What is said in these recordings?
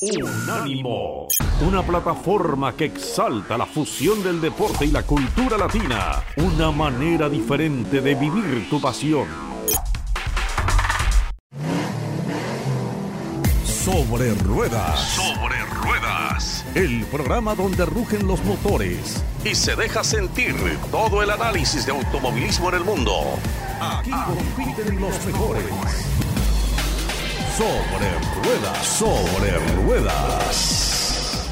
Unánimo, una plataforma que exalta la fusión del deporte y la cultura latina, una manera diferente de vivir tu pasión. Sobre ruedas. Sobre ruedas. El programa donde rugen los motores y se deja sentir todo el análisis de automovilismo en el mundo. Aquí compiten los mejores. Sobre ruedas, sobre ruedas.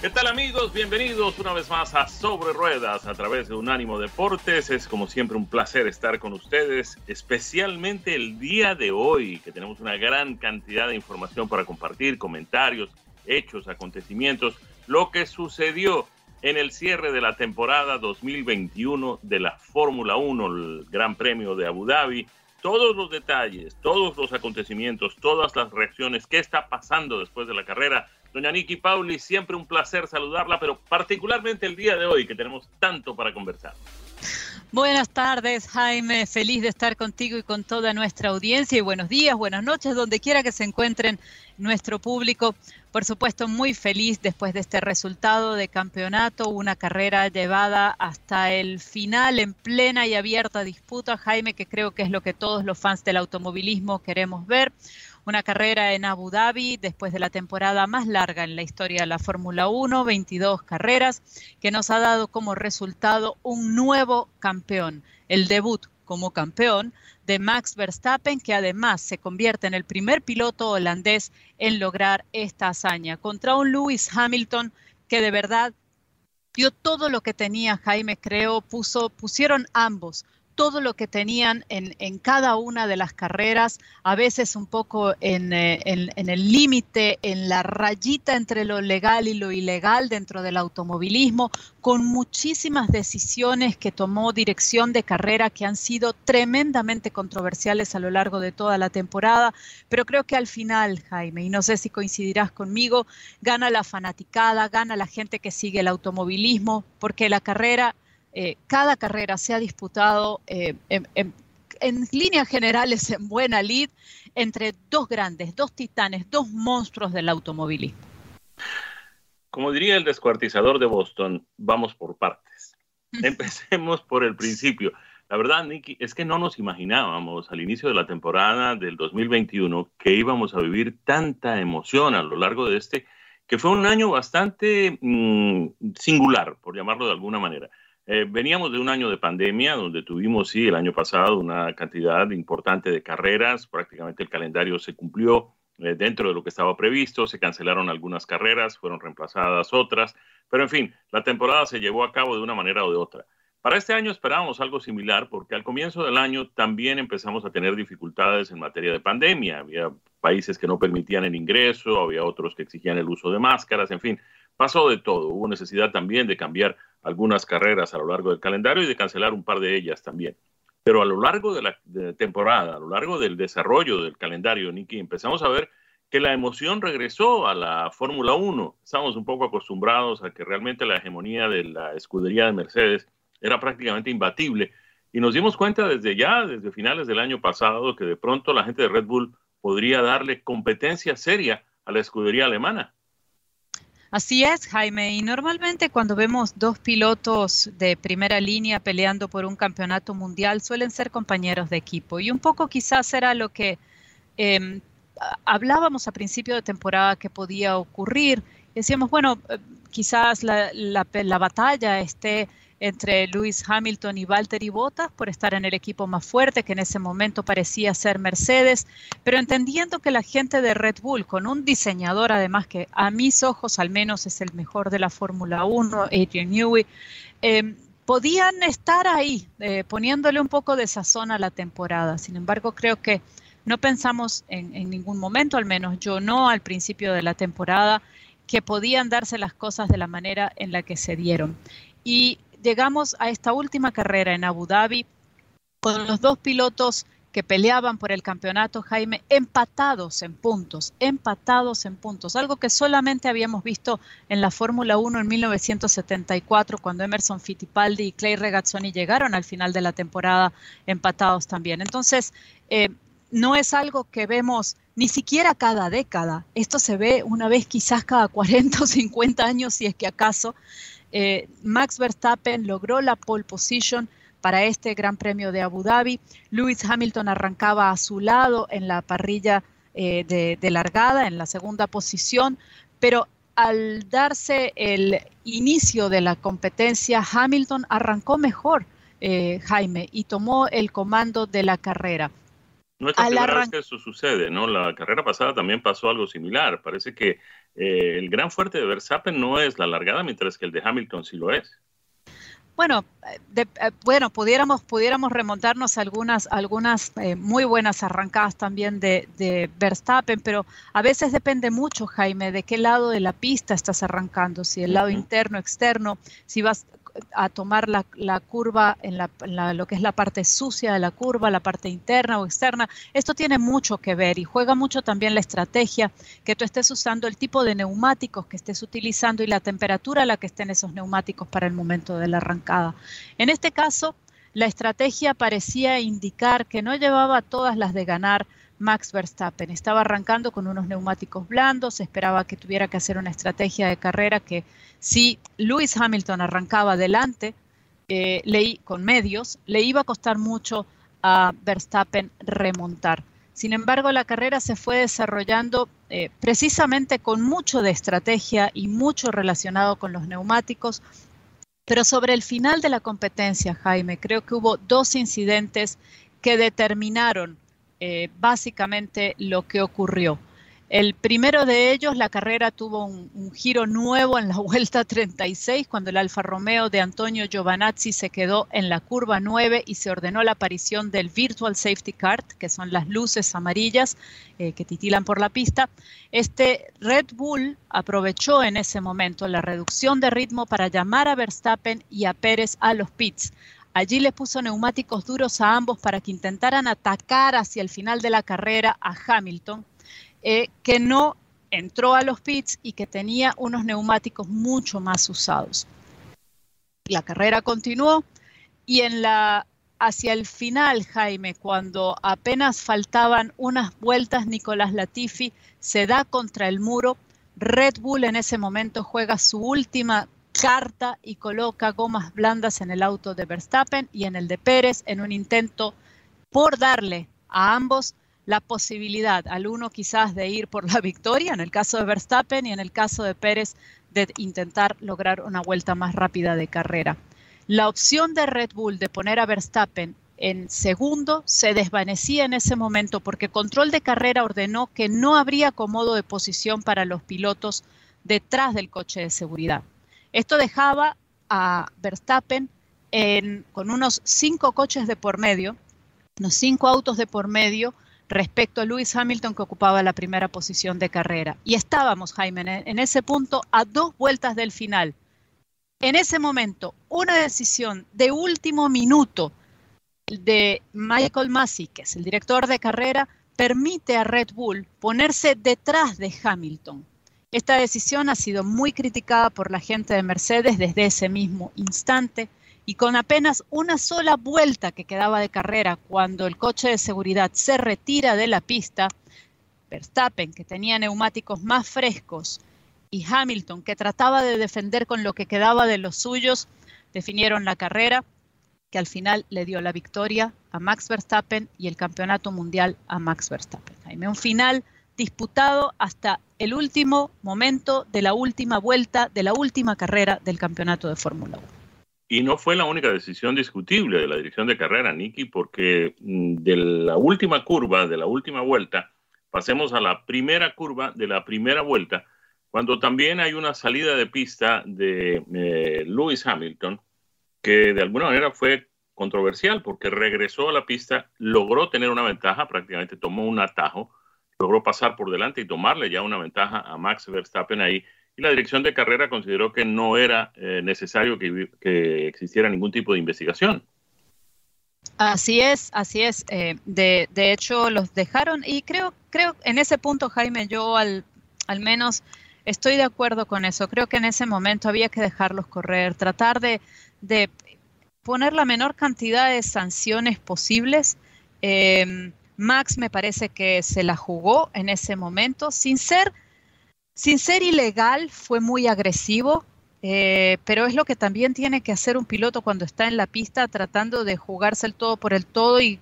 ¿Qué tal amigos? Bienvenidos una vez más a Sobre Ruedas a través de Unánimo Deportes. Es como siempre un placer estar con ustedes, especialmente el día de hoy, que tenemos una gran cantidad de información para compartir, comentarios, hechos, acontecimientos, lo que sucedió en el cierre de la temporada 2021 de la Fórmula 1, el Gran Premio de Abu Dhabi, todos los detalles, todos los acontecimientos, todas las reacciones, qué está pasando después de la carrera. Doña Niki Pauli, siempre un placer saludarla, pero particularmente el día de hoy que tenemos tanto para conversar. Buenas tardes, Jaime. Feliz de estar contigo y con toda nuestra audiencia. Y buenos días, buenas noches, donde quiera que se encuentren nuestro público. Por supuesto, muy feliz después de este resultado de campeonato, una carrera llevada hasta el final en plena y abierta disputa, Jaime, que creo que es lo que todos los fans del automovilismo queremos ver. Una carrera en Abu Dhabi después de la temporada más larga en la historia de la Fórmula 1, 22 carreras, que nos ha dado como resultado un nuevo campeón, el debut como campeón de Max Verstappen, que además se convierte en el primer piloto holandés en lograr esta hazaña contra un Lewis Hamilton que de verdad dio todo lo que tenía Jaime, creo, puso, pusieron ambos todo lo que tenían en, cada una de las carreras, a veces un poco eh, en el límite, en la rayita entre lo legal y lo ilegal dentro del automovilismo, con muchísimas decisiones que tomó dirección de carrera que han sido tremendamente controversiales a lo largo de toda la temporada, pero creo que al final, Jaime, y no sé si coincidirás conmigo, gana la fanaticada, gana la gente que sigue el automovilismo, porque la carrera eh, cada carrera se ha disputado eh, en, en, en, líneas generales en buena lid entre dos grandes, dos titanes, dos monstruos del automovilismo. Como diría el descuartizador de Boston, vamos por partes. Empecemos por el principio. La verdad, Nicky, es que no nos imaginábamos al inicio de la temporada del 2021 que íbamos a vivir tanta emoción a lo largo de este, que fue un año bastante mmm, singular, por llamarlo de alguna manera. Eh, veníamos de un año de pandemia donde tuvimos, sí, el año pasado una cantidad importante de carreras, prácticamente el calendario se cumplió eh, dentro de lo que estaba previsto, se cancelaron algunas carreras, fueron reemplazadas otras, pero en fin, la temporada se llevó a cabo de una manera o de otra. Para este año esperábamos algo similar porque al comienzo del año también empezamos a tener dificultades en materia de pandemia. Había países que no permitían el ingreso, había otros que exigían el uso de máscaras, en fin, pasó de todo. Hubo necesidad también de cambiar algunas carreras a lo largo del calendario y de cancelar un par de ellas también. Pero a lo largo de la temporada, a lo largo del desarrollo del calendario, Nicky, empezamos a ver que la emoción regresó a la Fórmula 1. Estamos un poco acostumbrados a que realmente la hegemonía de la escudería de Mercedes era prácticamente imbatible. Y nos dimos cuenta desde ya, desde finales del año pasado, que de pronto la gente de Red Bull podría darle competencia seria a la escudería alemana. Así es, Jaime. Y normalmente cuando vemos dos pilotos de primera línea peleando por un campeonato mundial, suelen ser compañeros de equipo. Y un poco quizás era lo que eh, hablábamos a principio de temporada que podía ocurrir. Decíamos, bueno, quizás la, la, la batalla esté entre Lewis Hamilton y Valtteri Bottas por estar en el equipo más fuerte, que en ese momento parecía ser Mercedes, pero entendiendo que la gente de Red Bull, con un diseñador además que a mis ojos al menos es el mejor de la Fórmula 1, Adrian Newey, eh, podían estar ahí, eh, poniéndole un poco de sazón a la temporada. Sin embargo, creo que no pensamos en, en ningún momento, al menos yo no al principio de la temporada, que podían darse las cosas de la manera en la que se dieron. Y llegamos a esta última carrera en Abu Dhabi con los dos pilotos que peleaban por el campeonato, Jaime, empatados en puntos, empatados en puntos, algo que solamente habíamos visto en la Fórmula 1 en 1974, cuando Emerson Fittipaldi y Clay Regazzoni llegaron al final de la temporada empatados también. Entonces, eh, no es algo que vemos ni siquiera cada década. Esto se ve una vez quizás cada 40 o 50 años, si es que acaso. Eh, Max Verstappen logró la pole position para este Gran Premio de Abu Dhabi. Lewis Hamilton arrancaba a su lado en la parrilla eh, de, largada, en la segunda posición, pero al darse el inicio de la competencia, Hamilton arrancó mejor, eh, Jaime, y tomó el comando de la carrera. No es la primera vez que eso sucede, ¿no? La carrera pasada también pasó algo similar. Parece que eh, el gran fuerte de Verstappen no es la largada, mientras que el de Hamilton sí lo es. Bueno, eh, bueno, pudiéramos, pudiéramos remontarnos a algunas, algunas eh, muy buenas arrancadas también de, de, Verstappen, pero a veces depende mucho, Jaime, de qué lado de la pista estás arrancando, si el lado interno, externo, si vas a tomar la, curva en, lo que es la parte sucia de la curva, la parte interna o externa. Esto tiene mucho que ver y juega mucho también la estrategia que tú estés usando, el tipo de neumáticos que estés utilizando y la temperatura a la que estén esos neumáticos para el momento de la arrancada. En este caso, la estrategia parecía indicar que no llevaba todas las de ganar Max Verstappen. Estaba arrancando con unos neumáticos blandos, esperaba que tuviera que hacer una estrategia de carrera que si Lewis Hamilton arrancaba adelante eh, con medios, le iba a costar mucho a Verstappen remontar. Sin embargo, la carrera se fue desarrollando eh, precisamente con mucho de estrategia y mucho relacionado con los neumáticos. Pero sobre el final de la competencia, Jaime, creo que hubo dos incidentes que determinaron eh, básicamente lo que ocurrió. El primero de ellos, la carrera tuvo un, giro nuevo en la vuelta 36, cuando el Alfa Romeo de Antonio Giovanazzi se quedó en la curva 9 y se ordenó la aparición del Virtual Safety Card, que son las luces amarillas eh, que titilan por la pista. Este Red Bull aprovechó en ese momento la reducción de ritmo para llamar a Verstappen y a Pérez a los pits. Allí le puso neumáticos duros a ambos para que intentaran atacar hacia el final de la carrera a Hamilton, eh, que no entró a los pits y que tenía unos neumáticos mucho más usados. La carrera continuó y en la hacia el final, Jaime, cuando apenas faltaban unas vueltas, Nicolás Latifi se da contra el muro. Red Bull en ese momento juega su última carta y coloca gomas blandas en el auto de Verstappen y en el de Pérez en un intento por darle a ambos la posibilidad, al uno quizás de ir por la victoria, en el caso de Verstappen y en el caso de Pérez de intentar lograr una vuelta más rápida de carrera. La opción de Red Bull de poner a Verstappen en segundo se desvanecía en ese momento porque Control de Carrera ordenó que no habría acomodo de posición para los pilotos detrás del coche de seguridad. Esto dejaba a Verstappen con unos cinco coches de por medio, unos cinco autos de por medio respecto a Lewis Hamilton que ocupaba la primera posición de carrera. Y estábamos, Jaime, en ese punto a dos vueltas del final. En ese momento, una decisión de último minuto de Michael Massey, que es el director de carrera, permite a Red Bull ponerse detrás de Hamilton. Esta decisión ha sido muy criticada por la gente de Mercedes desde ese mismo instante y con apenas una sola vuelta que quedaba de carrera cuando el coche de seguridad se retira de la pista, Verstappen, que tenía neumáticos más frescos, y Hamilton, que trataba de defender con lo que quedaba de los suyos, definieron la carrera, que al final le dio la victoria a Max Verstappen y el campeonato mundial a Max Verstappen. Jaime, un final disputado hasta el último momento de la última vuelta de la última carrera del campeonato de Fórmula 1. Y no fue la única decisión discutible de la dirección de carrera, Nicky, porque mm, de la última curva, de la última vuelta, pasemos a la primera curva de la primera vuelta, cuando también hay una salida de pista de eh, Lewis Hamilton, que de alguna manera fue controversial porque regresó a la pista, logró tener una ventaja, prácticamente tomó un atajo, logró pasar por delante y tomarle ya una ventaja a Max Verstappen ahí. Y la dirección de carrera consideró que no era eh, necesario que, existiera ningún tipo de investigación. Así es, así es. Eh, de, hecho, los dejaron y creo, creo en ese punto, Jaime, yo al, al menos estoy de acuerdo con eso. Creo que en ese momento había que dejarlos correr, tratar de, de poner la menor cantidad de sanciones posibles. Eh, Max me parece que se la jugó en ese momento, sin ser, sin ser ilegal, fue muy agresivo, eh, pero es lo que también tiene que hacer un piloto cuando está en la pista tratando de jugarse el todo por el todo y,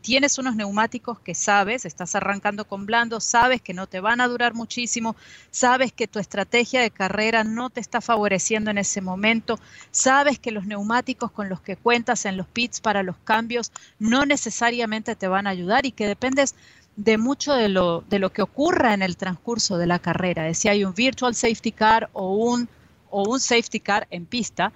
tienes unos neumáticos que sabes, estás arrancando con blando, sabes que no te van a durar muchísimo, sabes que tu estrategia de carrera no te está favoreciendo en ese momento, sabes que los neumáticos con los que cuentas en los pits para los cambios no necesariamente te van a ayudar y que dependes de mucho de lo, de lo que ocurra en el transcurso de la carrera, de si hay un virtual safety car o un o un safety car en pista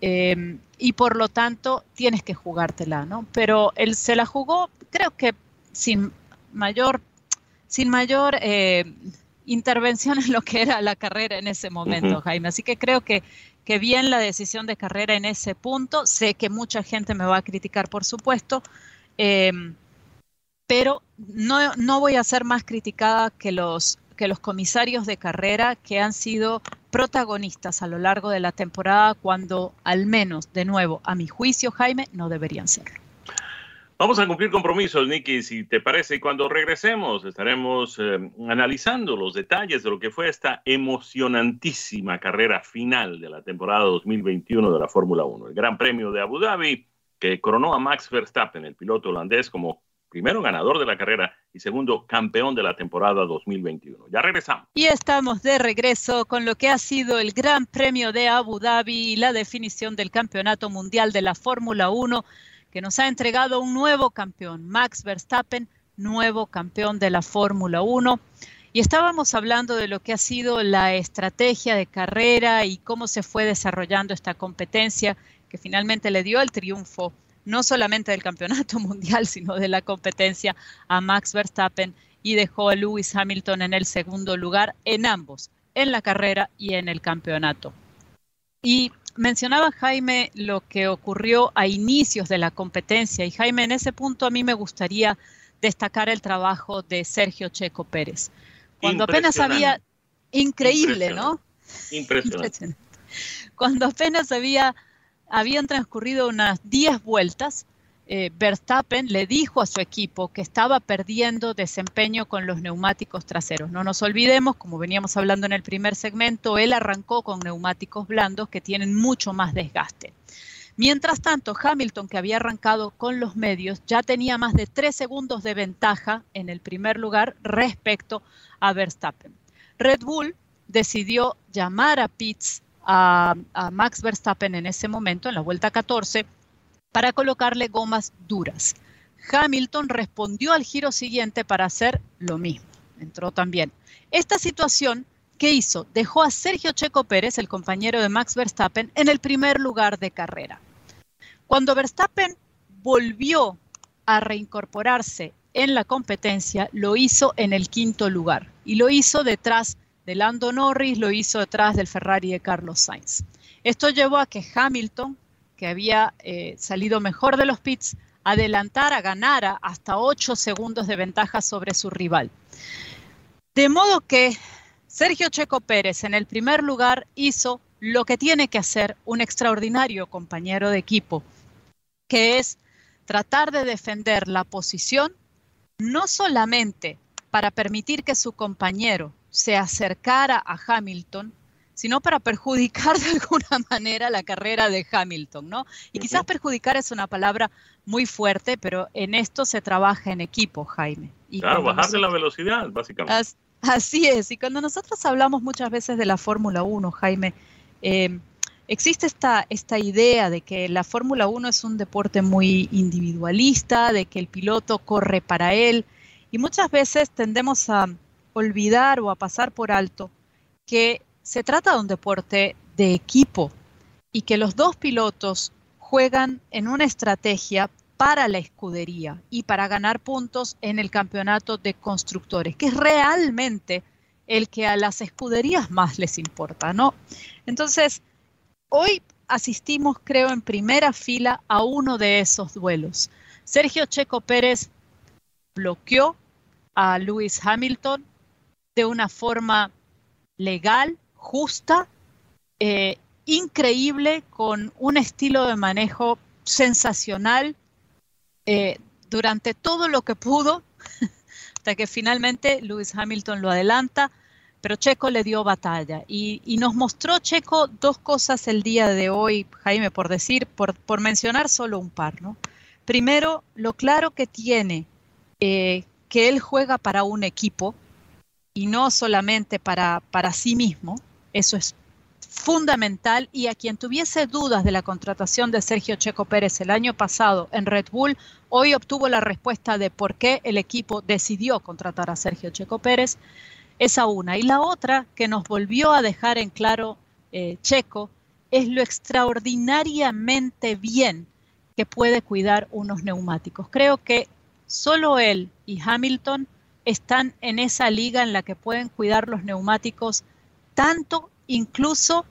em, y por lo tanto tienes que jugártela, ¿no? Pero él se la jugó, creo que sin mayor, sin mayor eh, intervención en lo que era la carrera en ese momento, Jaime. Así que creo que, que bien la decisión de carrera en ese punto. Sé que mucha gente me va a criticar, por supuesto. Em, pero no, no voy a ser más criticada que los que los comisarios de carrera que han sido protagonistas a lo largo de la temporada cuando al menos, de nuevo, a mi juicio, Jaime, no deberían serlo. Vamos a cumplir compromisos, Nicky, si te parece, y cuando regresemos estaremos eh, analizando los detalles de lo que fue esta emocionantísima carrera final de la temporada 2021 de la Fórmula 1, el Gran Premio de Abu Dhabi, que coronó a Max Verstappen, el piloto holandés, como primero ganador de la carrera y segundo campeón de la temporada 2021. Ya regresamos. Y estamos de regreso con lo que ha sido el Gran Premio de Abu Dhabi y la definición del Campeonato Mundial de la Fórmula 1 que nos ha entregado un nuevo campeón, Max Verstappen, nuevo campeón de la Fórmula 1. Y estábamos hablando de lo que ha sido la estrategia de carrera y cómo se fue desarrollando esta competencia que finalmente le dio el triunfo no solamente del campeonato mundial, sino de la competencia a Max Verstappen y dejó a Lewis Hamilton en el segundo lugar en ambos, en la carrera y en el campeonato. Y mencionaba Jaime lo que ocurrió a inicios de la competencia y Jaime, en ese punto a mí me gustaría destacar el trabajo de Sergio Checo Pérez. Cuando apenas había, increíble, ¿no? Impresionante. Cuando apenas había habían transcurrido unas 10 vueltas, eh, Verstappen le dijo a su equipo que estaba perdiendo desempeño con los neumáticos traseros. No nos olvidemos, como veníamos hablando en el primer segmento, él arrancó con neumáticos blandos que tienen mucho más desgaste. Mientras tanto, Hamilton, que había arrancado con los medios, ya tenía más de 3 segundos de ventaja en el primer lugar respecto a Verstappen. Red Bull decidió llamar a Pitts a, Max Verstappen en ese momento, en la vuelta 14, para colocarle gomas duras. Hamilton respondió al giro siguiente para hacer lo mismo. Entró también. Esta situación, ¿qué hizo? Dejó a Sergio Checo Pérez, el compañero de Max Verstappen, en el primer lugar de carrera. Cuando Verstappen volvió a reincorporarse en la competencia, lo hizo en el quinto lugar y lo hizo detrás de Lando Norris, lo hizo detrás del Ferrari de Carlos Sainz. Esto llevó a que Hamilton, que había eh, salido mejor de los pits, adelantara, ganara hasta 8 segundos de ventaja sobre su rival. De modo que Sergio Checo Pérez en el primer lugar hizo lo que tiene que hacer un extraordinario compañero de equipo, que es tratar de defender la posición no solamente para permitir que su compañero se acercara a Hamilton, sino para perjudicar de alguna manera la carrera de Hamilton, ¿no? Y quizás perjudicar es una palabra muy fuerte, pero en esto se trabaja en equipo, Jaime. Y claro, bajarle la velocidad, básicamente. así es, y cuando nosotros hablamos muchas veces de la Fórmula 1, Jaime, eh, existe esta, esta idea de que la Fórmula 1 es un deporte muy individualista, de que el piloto corre para él, y muchas veces tendemos a olvidar o a pasar por alto que se trata de un deporte de equipo y que los dos pilotos juegan en una estrategia para la escudería y para ganar puntos en el campeonato de constructores, que es realmente el que a las escuderías más les importa, ¿no? Entonces, hoy asistimos, creo, en primera fila a uno de esos duelos. Sergio Checo Pérez bloqueó a Lewis Hamilton de una forma legal, justa, eh, increíble, con un estilo de manejo sensacional. Eh, durante todo lo que pudo, hasta que finalmente Lewis Hamilton lo adelanta, pero Checo le dio batalla y, nos mostró Checo dos cosas el día de hoy, Jaime, por decir, por, por mencionar solo un par, ¿no? Primero, lo claro que tiene eh, que él juega para un equipo y no solamente para, para sí mismo, eso es fundamental y a quien tuviese dudas de la contratación de Sergio Checo Pérez el año pasado en Red Bull, hoy obtuvo la respuesta de por qué el equipo decidió contratar a Sergio Checo Pérez. Esa una. Y la otra que nos volvió a dejar en claro eh, Checo es lo extraordinariamente bien que puede cuidar unos neumáticos. Creo que solo él y Hamilton están en esa liga en la que pueden cuidar los neumáticos tanto incluso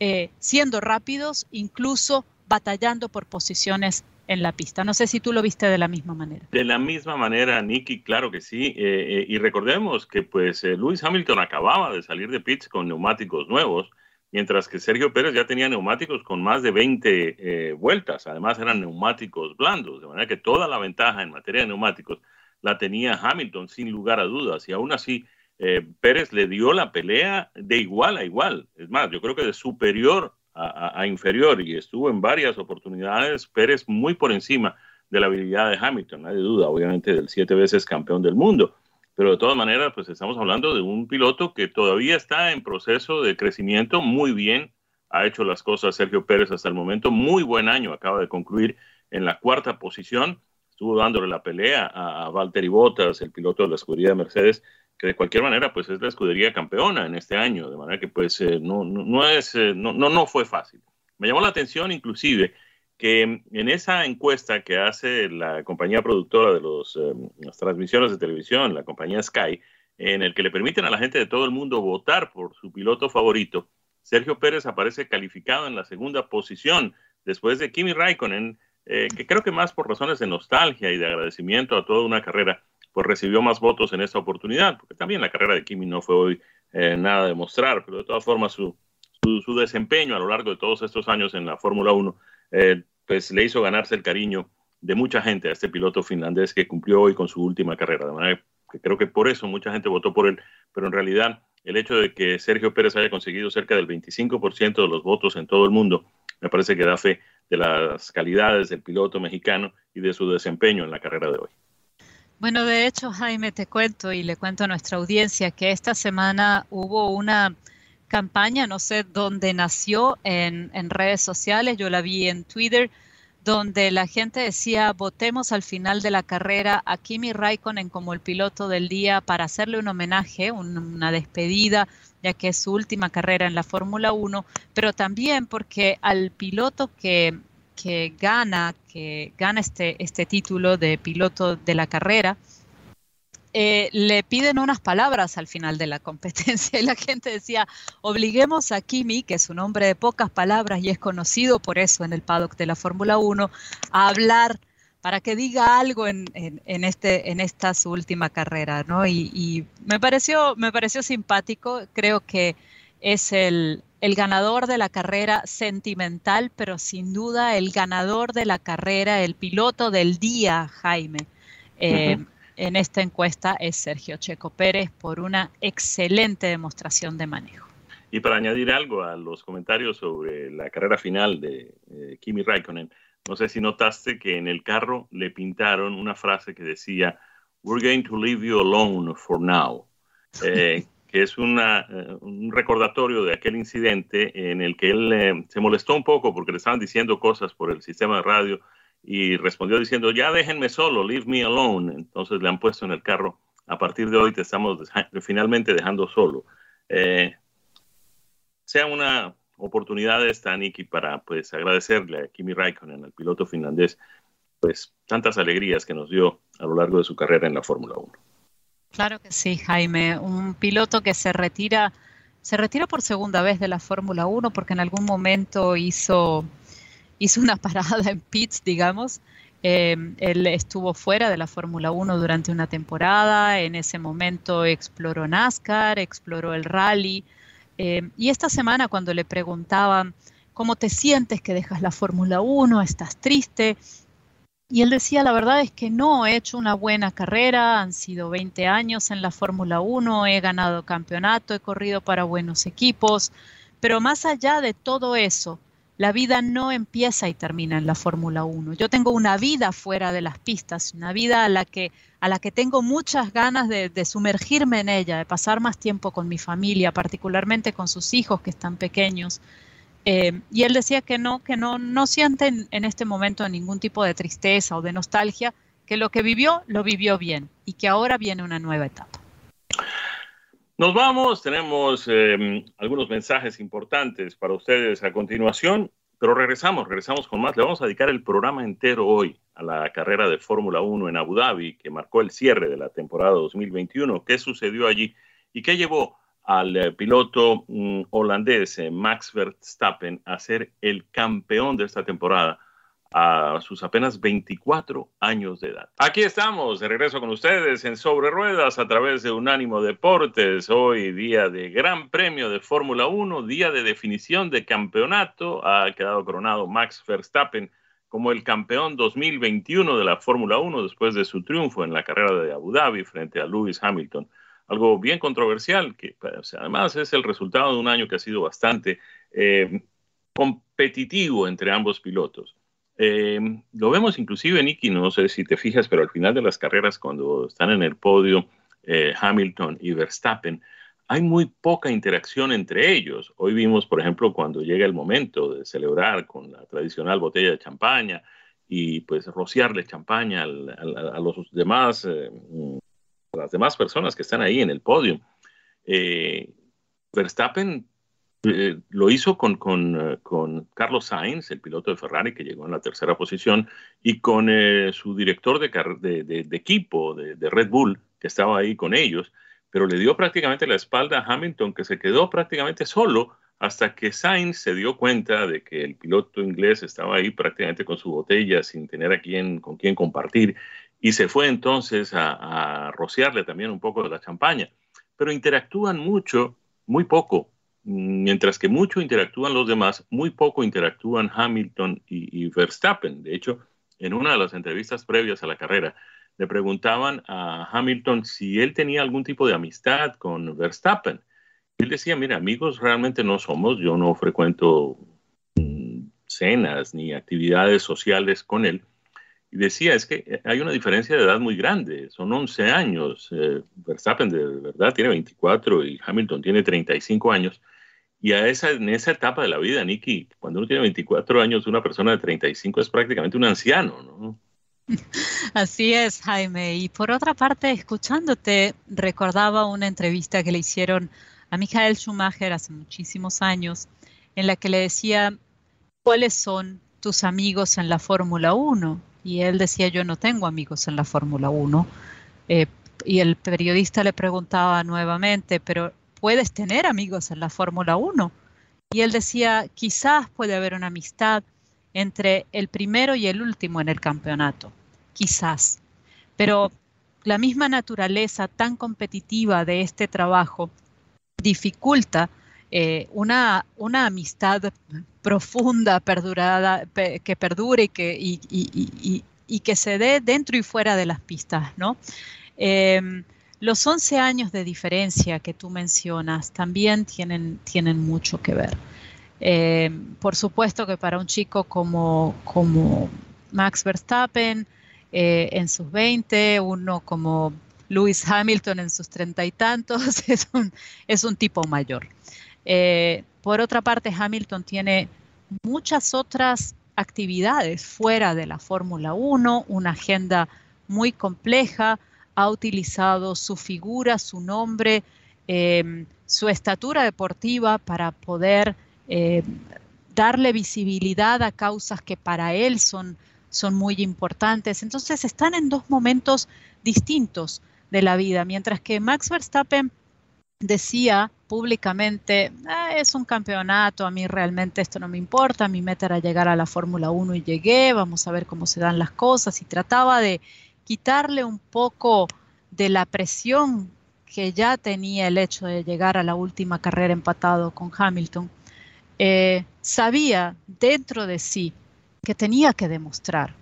eh, siendo rápidos, incluso batallando por posiciones en la pista. No sé si tú lo viste de la misma manera. De la misma manera, Nicky, claro que sí. Eh, eh, y recordemos que pues Lewis Hamilton acababa de salir de pits con neumáticos nuevos, mientras que Sergio Pérez ya tenía neumáticos con más de 20 vueltas. Además eran neumáticos blandos, de manera que toda la ventaja en materia de neumáticos la tenía Hamilton sin lugar a dudas. Y aún así eh, Pérez le dio la pelea de igual a igual. Es más, yo creo que de superior a, inferior y estuvo en varias oportunidades Pérez muy por encima de la habilidad de Hamilton, hay duda, obviamente del siete veces campeón del mundo. Pero de todas maneras, pues estamos hablando de un piloto que todavía está en proceso de crecimiento muy bien. Ha hecho las cosas Sergio Pérez hasta el momento. Muy buen año. Acaba de concluir en la cuarta posición. Estuvo dándole la pelea a, a Valtteri Bottas, el piloto de la escudería de Mercedes, que de cualquier manera pues es la escudería campeona en este año, de manera que pues eh, no, no, es, eh, no, no, no fue fácil. Me llamó la atención inclusive que en esa encuesta que hace la compañía productora de los, eh, las transmisiones de televisión, la compañía Sky, en el que le permiten a la gente de todo el mundo votar por su piloto favorito, Sergio Pérez aparece calificado en la segunda posición después de Kimi Raikkonen, que creo que más por razones de nostalgia y de agradecimiento a toda una carrera, pues recibió más votos en esta oportunidad, porque también la carrera de Kimi no fue hoy eh, nada de mostrar, pero de todas formas su, su, desempeño a lo largo de todos estos años en la Fórmula 1, eh, pues le hizo ganarse el cariño de mucha gente a este piloto finlandés que cumplió hoy con su última carrera. De manera que creo que por eso mucha gente votó por él, pero en realidad el hecho de que Sergio Pérez haya conseguido cerca del 25% de los votos en todo el mundo, me parece que da fe de las calidades del piloto mexicano y de su desempeño en la carrera de hoy. Bueno, de hecho, Jaime, te cuento y le cuento a nuestra audiencia que esta semana hubo una campaña, no sé dónde nació, en, redes sociales, yo la vi en Twitter, donde la gente decía, votemos al final de la carrera a Kimi Raikkonen como el piloto del día para hacerle un homenaje, una despedida, ya que es su última carrera en la Fórmula 1, pero también porque al piloto que que gana, que gana este, este título de piloto de la carrera, eh, le piden unas palabras al final de la competencia. Y la gente decía, obliguemos a Kimi, que es un hombre de pocas palabras y es conocido por eso en el paddock de la Fórmula 1, a hablar para que diga algo en, en, este, en esta su última carrera, ¿no? Y, y, me, pareció, me pareció simpático, creo que es el, el ganador de la carrera sentimental, pero sin duda el ganador de la carrera, el piloto del día, Jaime, eh, en esta encuesta es Sergio Checo Pérez por una excelente demostración de manejo. Y para añadir algo a los comentarios sobre la carrera final de eh, Kimi Raikkonen, no sé si notaste que en el carro le pintaron una frase que decía, We're going to leave you alone for now. Eh, que es una, eh, un recordatorio de aquel incidente en el que él eh, se molestó un poco porque le estaban diciendo cosas por el sistema de radio y respondió diciendo, ya déjenme solo, leave me alone. Entonces le han puesto en el carro, a partir de hoy te estamos finalmente dejando solo. Sea una oportunidad esta, Nicky, para pues agradecerle a Kimi Raikkonen, el piloto finlandés, pues tantas alegrías que nos dio a lo largo de su carrera en la Fórmula 1. Claro que sí, Jaime. Un piloto que se retira, se retira por segunda vez de la Fórmula 1 porque en algún momento hizo, hizo una parada en pits, digamos. Eh, él estuvo fuera de la Fórmula 1 durante una temporada, en ese momento exploró NASCAR, exploró el rally. Eh, y esta semana cuando le preguntaban, ¿cómo te sientes que dejas la Fórmula 1? ¿Estás triste? Y él decía, la verdad es que no he hecho una buena carrera, han sido 20 años en la Fórmula 1, he ganado campeonato, he corrido para buenos equipos, pero más allá de todo eso, la vida no empieza y termina en la Fórmula 1. Yo tengo una vida fuera de las pistas, una vida a la que, a la que tengo muchas ganas de, sumergirme en ella, de pasar más tiempo con mi familia, particularmente con sus hijos que están pequeños. Eh, y él decía que no, que no, no siente en, este momento ningún tipo de tristeza o de nostalgia, que lo que vivió, lo vivió bien y que ahora viene una nueva etapa. Nos vamos, tenemos em, algunos mensajes importantes para ustedes a continuación, pero regresamos, regresamos con más. Le vamos a dedicar el programa entero hoy a la carrera de Fórmula 1 en Abu Dhabi, que marcó el cierre de la temporada 2021. ¿Qué sucedió allí y qué llevó al eh, piloto mm, holandés eh, Max Verstappen a ser el campeón de esta temporada a sus apenas 24 años de edad. Aquí estamos, de regreso con ustedes en Sobre Ruedas a través de Unánimo Deportes. Hoy día de Gran Premio de Fórmula 1, día de definición de campeonato. Ha quedado coronado Max Verstappen como el campeón 2021 de la Fórmula 1 después de su triunfo en la carrera de Abu Dhabi frente a Lewis Hamilton algo bien controversial, que pues, además es el resultado de un año que ha sido bastante eh, competitivo entre ambos pilotos. Eh, lo vemos inclusive, Nicky, no sé si te fijas, pero al final de las carreras, cuando están en el podio eh, Hamilton y Verstappen, hay muy poca interacción entre ellos. Hoy vimos, por ejemplo, cuando llega el momento de celebrar con la tradicional botella de champaña y pues rociarle champaña a los demás las demás personas que están ahí en el podio. Eh, Verstappen eh, lo hizo con, con, con, Carlos Sainz, el piloto de Ferrari, que llegó en la tercera posición, y con eh, su director de, de, de, equipo de, Red Bull, que estaba ahí con ellos, pero le dio prácticamente la espalda a Hamilton, que se quedó prácticamente solo hasta que Sainz se dio cuenta de que el piloto inglés estaba ahí prácticamente con su botella, sin tener a quién, con quién compartir, y se fue entonces a, rociarle también un poco de la champaña. Pero interactúan mucho, muy poco. Mientras que mucho interactúan los demás, muy poco interactúan Hamilton y, Verstappen. De hecho, en una de las entrevistas previas a la carrera, le preguntaban a Hamilton si él tenía algún tipo de amistad con Verstappen. Él decía, mira, amigos realmente no somos, yo no frecuento mm, cenas ni actividades sociales con él, y decía, es que eh, hay una diferencia de edad muy grande, son 11 años. Eh, Verstappen de verdad tiene 24 y Hamilton tiene 35 años. Y a esa, en esa etapa de la vida, Nicky, cuando uno tiene 24 años, una persona de 35 es prácticamente un anciano, ¿no? Así es, Jaime. Y por otra parte, escuchándote, recordaba una entrevista que le hicieron a Michael Schumacher hace muchísimos años, en la que le decía, ¿cuáles son tus amigos en la Fórmula 1? Y él decía, yo no tengo amigos en la Fórmula 1. Eh, y el periodista le preguntaba nuevamente, pero ¿puedes tener amigos en la Fórmula 1? Y él decía, quizás puede haber una amistad entre el primero y el último en el campeonato, quizás. Pero la misma naturaleza tan competitiva de este trabajo dificulta eh, una, una amistad profunda, perdurada, que perdure y que, y, que se dé dentro y fuera de las pistas, ¿no? Em, los 11 años de diferencia que tú mencionas también tienen, tienen mucho que ver. Em, por supuesto que para un chico como, como Max Verstappen eh, en sus 20, uno como Lewis Hamilton en sus treinta y tantos, es un, es un tipo mayor. Eh, por otra parte, Hamilton tiene muchas otras actividades fuera de la Fórmula 1, una agenda muy compleja, ha utilizado su figura, su nombre, em, su estatura deportiva para poder em, darle visibilidad a causas que para él son, son muy importantes. Entonces están en dos momentos distintos de la vida, mientras que Max Verstappen decía públicamente, ah, es un campeonato, a mí realmente esto no me importa, mi meta era llegar a la Fórmula 1 y llegué, vamos a ver cómo se dan las cosas, y trataba de quitarle un poco de la presión que ya tenía el hecho de llegar a la última carrera empatado con Hamilton, eh, sabía dentro de sí que tenía que demostrar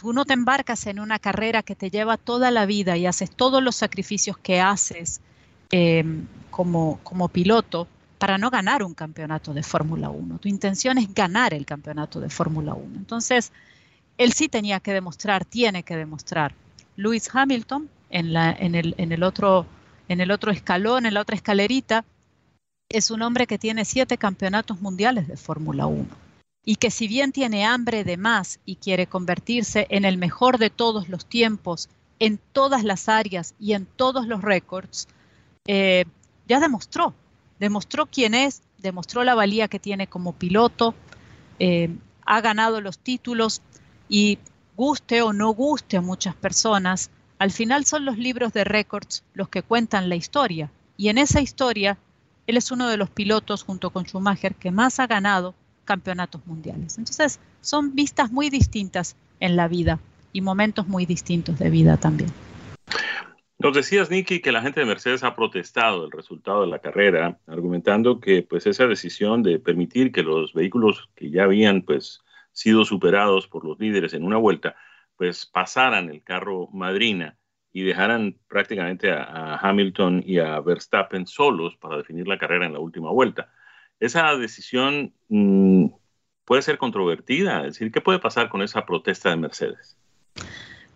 tú no te embarcas en una carrera que te lleva toda la vida y haces todos los sacrificios que haces em, como, como piloto para no ganar un campeonato de Fórmula 1. Tu intención es ganar el campeonato de Fórmula 1. Entonces, él sí tenía que demostrar, tiene que demostrar. Lewis Hamilton, en, el otro escalón, en la otra escalerita, es un hombre que tiene siete campeonatos mundiales de Fórmula 1 y que si bien tiene hambre de más y quiere convertirse en el mejor de todos los tiempos, en todas las áreas y en todos los récords, eh, ya demostró, demostró quién es, demostró la valía que tiene como piloto, eh, ha ganado los títulos y guste o no guste a muchas personas, al final son los libros de récords los que cuentan la historia. Y en esa historia, él es uno de los pilotos junto con Schumacher que más ha ganado campeonatos mundiales. Entonces, son vistas muy distintas en la vida y momentos muy distintos de vida también. Nos decías, Nicky, que la gente de Mercedes ha protestado el resultado de la carrera, argumentando que pues esa decisión de permitir que los vehículos que ya habían pues sido superados por los líderes en una vuelta, pues pasaran el carro madrina y dejaran prácticamente a, Hamilton y a Verstappen solos para definir la carrera en la última vuelta esa decisión mm, puede ser controvertida. Es decir, ¿qué puede pasar con esa protesta de Mercedes?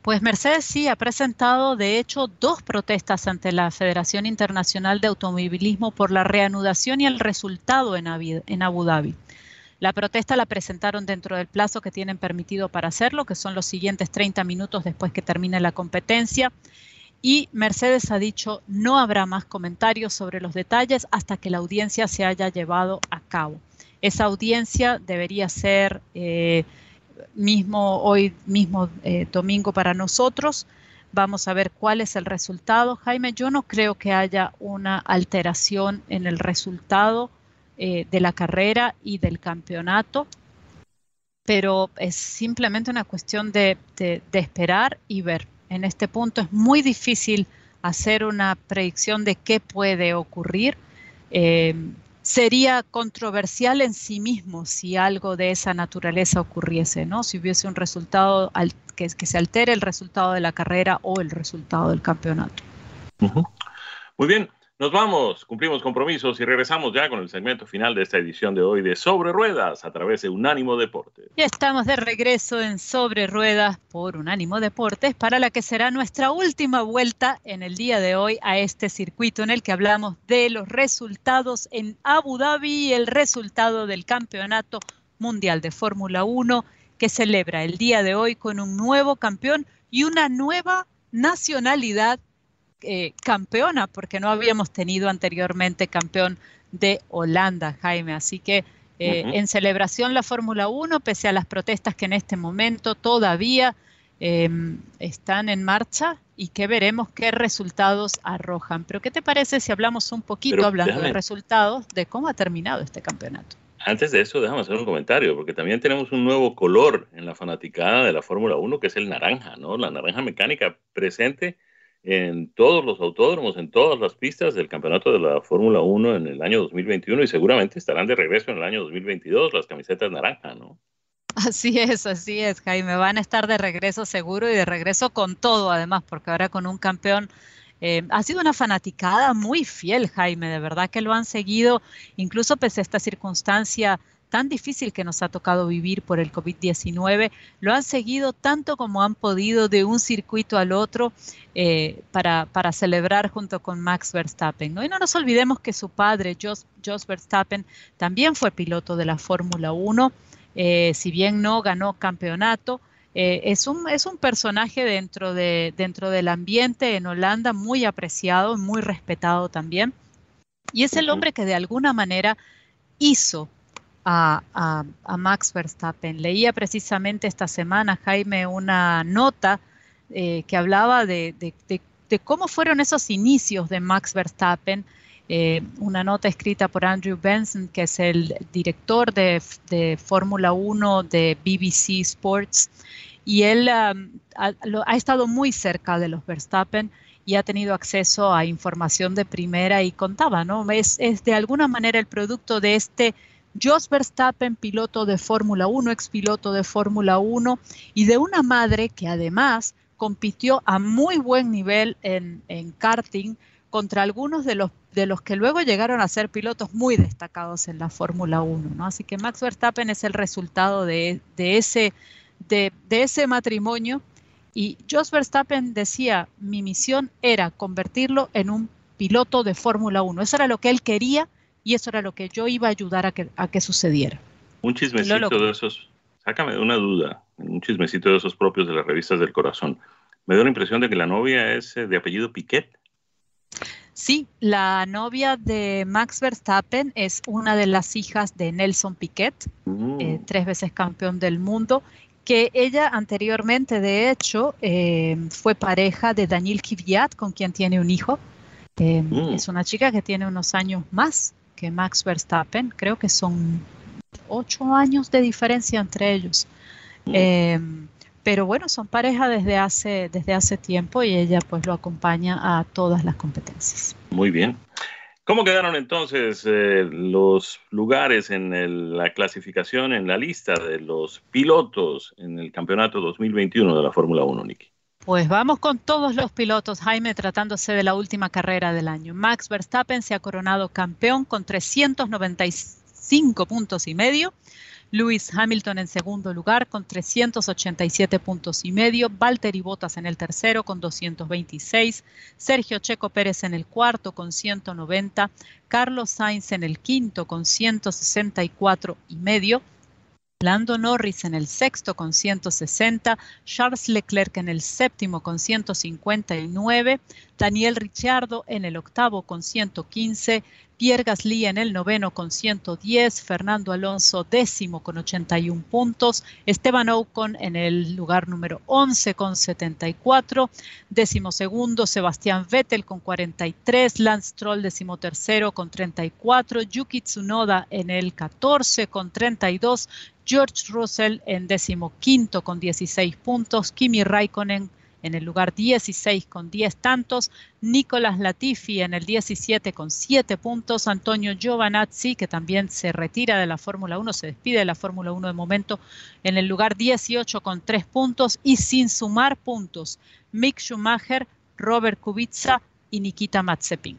Pues Mercedes sí ha presentado, de hecho, dos protestas ante la Federación Internacional de Automovilismo por la reanudación y el resultado en Abu Dhabi. La protesta la presentaron dentro del plazo que tienen permitido para hacerlo, que son los siguientes 30 minutos después que termine la competencia y Mercedes ha dicho no habrá más comentarios sobre los detalles hasta que la audiencia se haya llevado a cabo. Esa audiencia debería ser eh, mismo hoy mismo eh, domingo para nosotros. Vamos a ver cuál es el resultado. Jaime, yo no creo que haya una alteración en el resultado eh, de la carrera y del campeonato, pero es simplemente una cuestión de esperar y ver en este punto es muy difícil hacer una predicción de qué puede ocurrir. Eh, sería controversial en sí mismo si algo de esa naturaleza ocurriese, ¿no? Si hubiese un resultado que, que, se altere el resultado de la carrera o el resultado del campeonato. Muy bien, nos vamos, cumplimos compromisos y regresamos ya con el segmento final de esta edición de hoy de Sobre Ruedas a través de Unánimo Deportes. Ya estamos de regreso en Sobre Ruedas por Unánimo Deportes para la que será nuestra última vuelta en el día de hoy a este circuito en el que hablamos de los resultados en Abu Dhabi el resultado del Campeonato Mundial de Fórmula 1 que celebra el día de hoy con un nuevo campeón y una nueva nacionalidad eh, campeona, porque no habíamos tenido anteriormente campeón de Holanda, Jaime. Así que eh, en celebración la Fórmula 1, pese a las protestas que en este momento todavía em, están en marcha y que veremos qué resultados arrojan. Pero ¿qué te parece si hablamos un poquito, hablando de resultados, de cómo ha terminado este campeonato? Antes de eso, déjame hacer un comentario, porque también tenemos un nuevo color en la fanaticada de la Fórmula 1, que es el naranja, ¿no? La naranja mecánica presente en todos los autódromos, en todas las pistas del campeonato de la Fórmula 1 en el año 2021 y seguramente estarán de regreso en el año 2022 las camisetas naranja, ¿no? Así es, así es, Jaime. Van a estar de regreso seguro y de regreso con todo, además, porque ahora con un campeón eh, ha sido una fanaticada muy fiel, Jaime, de verdad que lo han seguido, incluso pese a esta circunstancia tan difícil que nos ha tocado vivir por el COVID-19, lo han seguido tanto como han podido de un circuito al otro eh, para, para, celebrar junto con Max Verstappen. ¿no? Y no nos olvidemos que su padre, Jos, Verstappen, también fue piloto de la Fórmula 1, eh, si bien no ganó campeonato. Eh, es, un, es un personaje dentro, de, dentro del ambiente en Holanda muy apreciado, muy respetado también. Y es el hombre que de alguna manera hizo a, Max Verstappen. Leía precisamente esta semana, Jaime, una nota eh, que hablaba de, cómo fueron esos inicios de Max Verstappen. Eh, una nota escrita por Andrew Benson, que es el director de, Fórmula 1 de BBC Sports, y él um, ha, ha, estado muy cerca de los Verstappen y ha tenido acceso a información de primera y contaba, ¿no? Es, es de alguna manera el producto de este Jos Verstappen, piloto de Fórmula 1, ex piloto de Fórmula 1, y de una madre que además compitió a muy buen nivel en, karting contra algunos de los, de los que luego llegaron a ser pilotos muy destacados en la Fórmula 1. ¿no? Así que Max Verstappen es el resultado de, ese, de, ese matrimonio. Y Jos Verstappen decía, mi misión era convertirlo en un piloto de Fórmula 1. Eso era lo que él quería y eso era lo que yo iba a ayudar a que, a que sucediera. Un chismecito de esos, sácame de una duda, un chismecito de esos propios de las revistas del corazón. Me dio la impresión de que la novia es eh, de apellido Piquet. Sí, la novia de Max Verstappen es una de las hijas de Nelson Piquet, mm. eh, tres veces campeón del mundo, que ella anteriormente, de hecho, eh, fue pareja de Daniel Kvyat, con quien tiene un hijo. Mm. Es una chica que tiene unos años más que Max Verstappen, creo que son ocho años de diferencia entre ellos. Mm. Pero bueno, son pareja desde hace, desde hace tiempo y ella pues lo acompaña a todas las competencias. Muy bien. ¿Cómo quedaron entonces eh, los lugares en la clasificación, en la lista de los pilotos en el campeonato 2021 de la Fórmula 1, Nicky? Pues vamos con todos los pilotos, Jaime, tratándose de la última carrera del año. Max Verstappen se ha coronado campeón con 395 puntos y medio. Lewis Hamilton en segundo lugar con 387 puntos y medio, Valtteri Bottas en el tercero con 226, Sergio Checo Pérez en el cuarto con 190, Carlos Sainz en el quinto con 164 y medio, Lando Norris en el sexto con 160, Charles Leclerc en el séptimo con 159, Daniel Ricciardo en el octavo con 115, Pierre Gasly en el noveno con 110, Fernando Alonso décimo con 81 puntos, Esteban Ocon en el lugar número 11 con 74, décimo segundo Sebastián Vettel con 43, Lance Stroll décimo tercero con 34, Yuki Tsunoda en el 14 con 32, George Russell en décimo quinto con 16 puntos, Kimi Raikkonen en el lugar 16 con 10 tantos, Nicolás Latifi en el 17 con 7 puntos, Antonio Giovanazzi, que también se retira de la Fórmula 1, se despide de la Fórmula 1 de momento, en el lugar 18 con 3 puntos y sin sumar puntos, Mick Schumacher, Robert Kubica y Nikita Mazepin.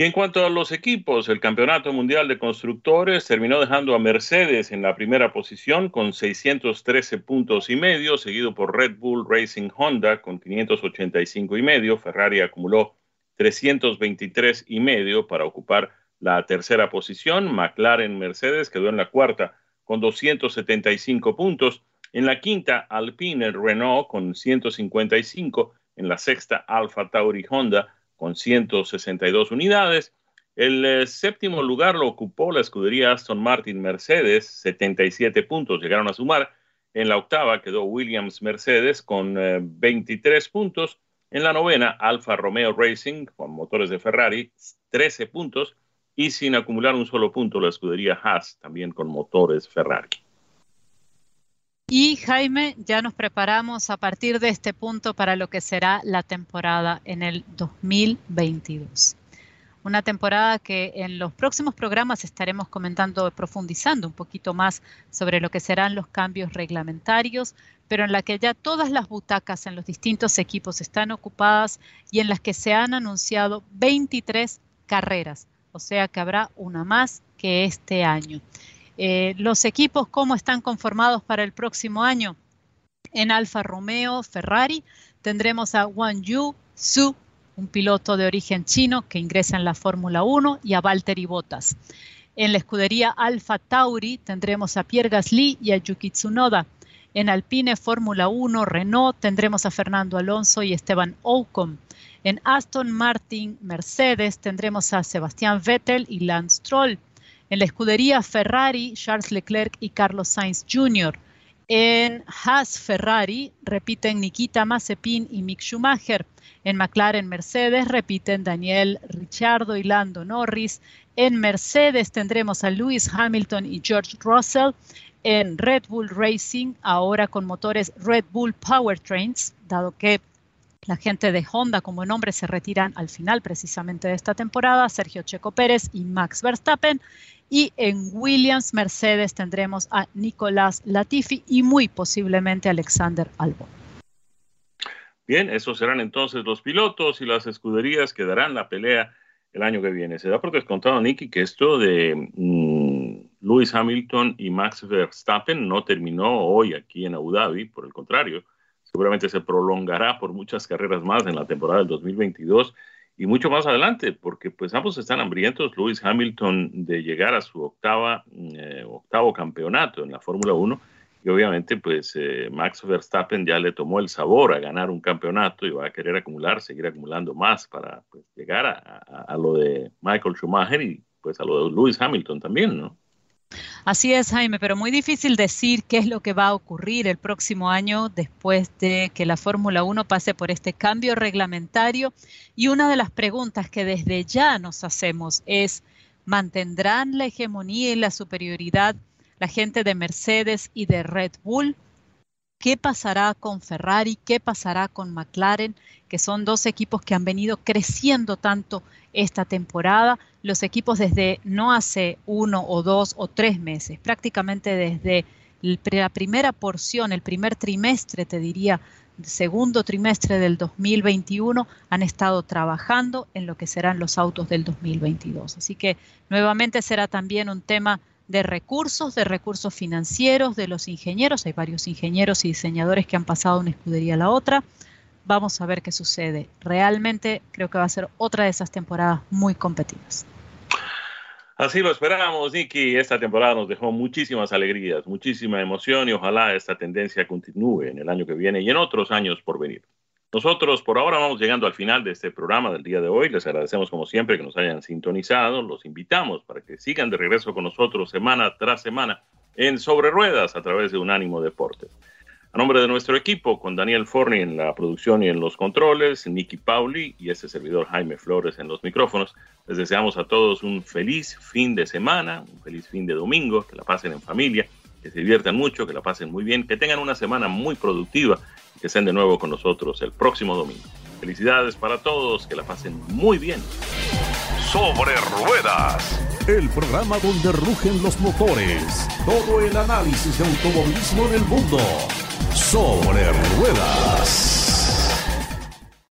Y en cuanto a los equipos, el Campeonato Mundial de Constructores terminó dejando a Mercedes en la primera posición con 613 puntos y medio, seguido por Red Bull Racing Honda con 585 y medio. Ferrari acumuló 323 y medio para ocupar la tercera posición. McLaren Mercedes quedó en la cuarta con 275 puntos. En la quinta, Alpine Renault con 155. En la sexta, Alfa Tauri Honda con 162 unidades. El eh, séptimo lugar lo ocupó la escudería Aston Martin Mercedes, 77 puntos llegaron a sumar. En la octava quedó Williams Mercedes con 23 eh, puntos. En la novena, Alfa Romeo Racing con motores de Ferrari, 13 puntos. Y sin acumular un solo punto, la escudería Haas, también con motores Ferrari. Y Jaime, ya nos preparamos a partir de este punto para lo que será la temporada en el 2022. Una temporada que en los próximos programas estaremos comentando, profundizando un poquito más sobre lo que serán los cambios reglamentarios, pero en la que ya todas las butacas en los distintos equipos están ocupadas y en las que se han anunciado 23 carreras, o sea que habrá una más que este año. Eh, los equipos, ¿cómo están conformados para el próximo año? En Alfa Romeo, Ferrari, tendremos a Wang Yu Su, un piloto de origen chino que ingresa en la Fórmula 1, y a Valtteri Bottas. En la escudería Alfa Tauri tendremos a Pierre Gasly y a Yuki Tsunoda. En Alpine Fórmula 1 Renault tendremos a Fernando Alonso y Esteban Ocon. En Aston Martin Mercedes tendremos a Sebastián Vettel y Lance Stroll. En la escudería Ferrari, Charles Leclerc y Carlos Sainz Jr. En Haas Ferrari repiten Nikita Mazepin y Mick Schumacher. En McLaren Mercedes repiten Daniel Ricciardo y Lando Norris. En Mercedes tendremos a Lewis Hamilton y George Russell. En Red Bull Racing, ahora con motores Red Bull Powertrains, dado que La gente de Honda como nombre se retiran al final precisamente de esta temporada, Sergio Checo Pérez y Max Verstappen. Y en Williams Mercedes tendremos a Nicolás Latifi y muy posiblemente Alexander Albon. Bien, esos serán entonces los pilotos y las escuderías que darán la pelea el año que viene. Se da por descontado, Nicky, que esto de mm, Lewis Hamilton y Max Verstappen no terminó hoy aquí en Abu Dhabi, por el contrario, seguramente se prolongará por muchas carreras más en la temporada del 2022 y mucho más adelante, porque pues ambos están hambrientos, Lewis Hamilton, de llegar a su octava, eh, octavo campeonato en la Fórmula 1 y obviamente pues eh, Max Verstappen ya le tomó el sabor a ganar un campeonato y va a querer acumular, seguir acumulando más para pues, llegar a, a lo de Michael Schumacher y pues a lo de Lewis Hamilton también, ¿no? Así es, Jaime, pero muy difícil decir qué es lo que va a ocurrir el próximo año después de que la Fórmula 1 pase por este cambio reglamentario. Y una de las preguntas que desde ya nos hacemos es, ¿mantendrán la hegemonía y la superioridad la gente de Mercedes y de Red Bull? ¿Qué pasará con Ferrari? ¿Qué pasará con McLaren? Que son dos equipos que han venido creciendo tanto esta temporada. Los equipos desde no hace uno o dos o tres meses, prácticamente desde la primera porción, el primer trimestre, te diría, segundo trimestre del 2021, han estado trabajando en lo que serán los autos del 2022. Así que nuevamente será también un tema de recursos, de recursos financieros, de los ingenieros. Hay varios ingenieros y diseñadores que han pasado de una escudería a la otra Vamos a ver qué sucede. Realmente creo que va a ser otra de esas temporadas muy competidas. Así lo esperábamos, Nicky. Esta temporada nos dejó muchísimas alegrías, muchísima emoción y ojalá esta tendencia continúe en el año que viene y en otros años por venir. Nosotros por ahora vamos llegando al final de este programa del día de hoy. Les agradecemos como siempre que nos hayan sintonizado. Los invitamos para que sigan de regreso con nosotros semana tras semana en Sobre Ruedas a través de Unánimo Deportes. A nombre de nuestro equipo, con Daniel Forni en la producción y en los controles, Nicky Pauli y este servidor Jaime Flores en los micrófonos, les deseamos a todos un feliz fin de semana, un feliz fin de domingo, que la pasen en familia, que se diviertan mucho, que la pasen muy bien, que tengan una semana muy productiva que estén de nuevo con nosotros el próximo domingo. Felicidades para todos, que la pasen muy bien. Sobre ruedas, el programa donde rugen los motores, todo el análisis de automovilismo en el mundo sobre ruedas.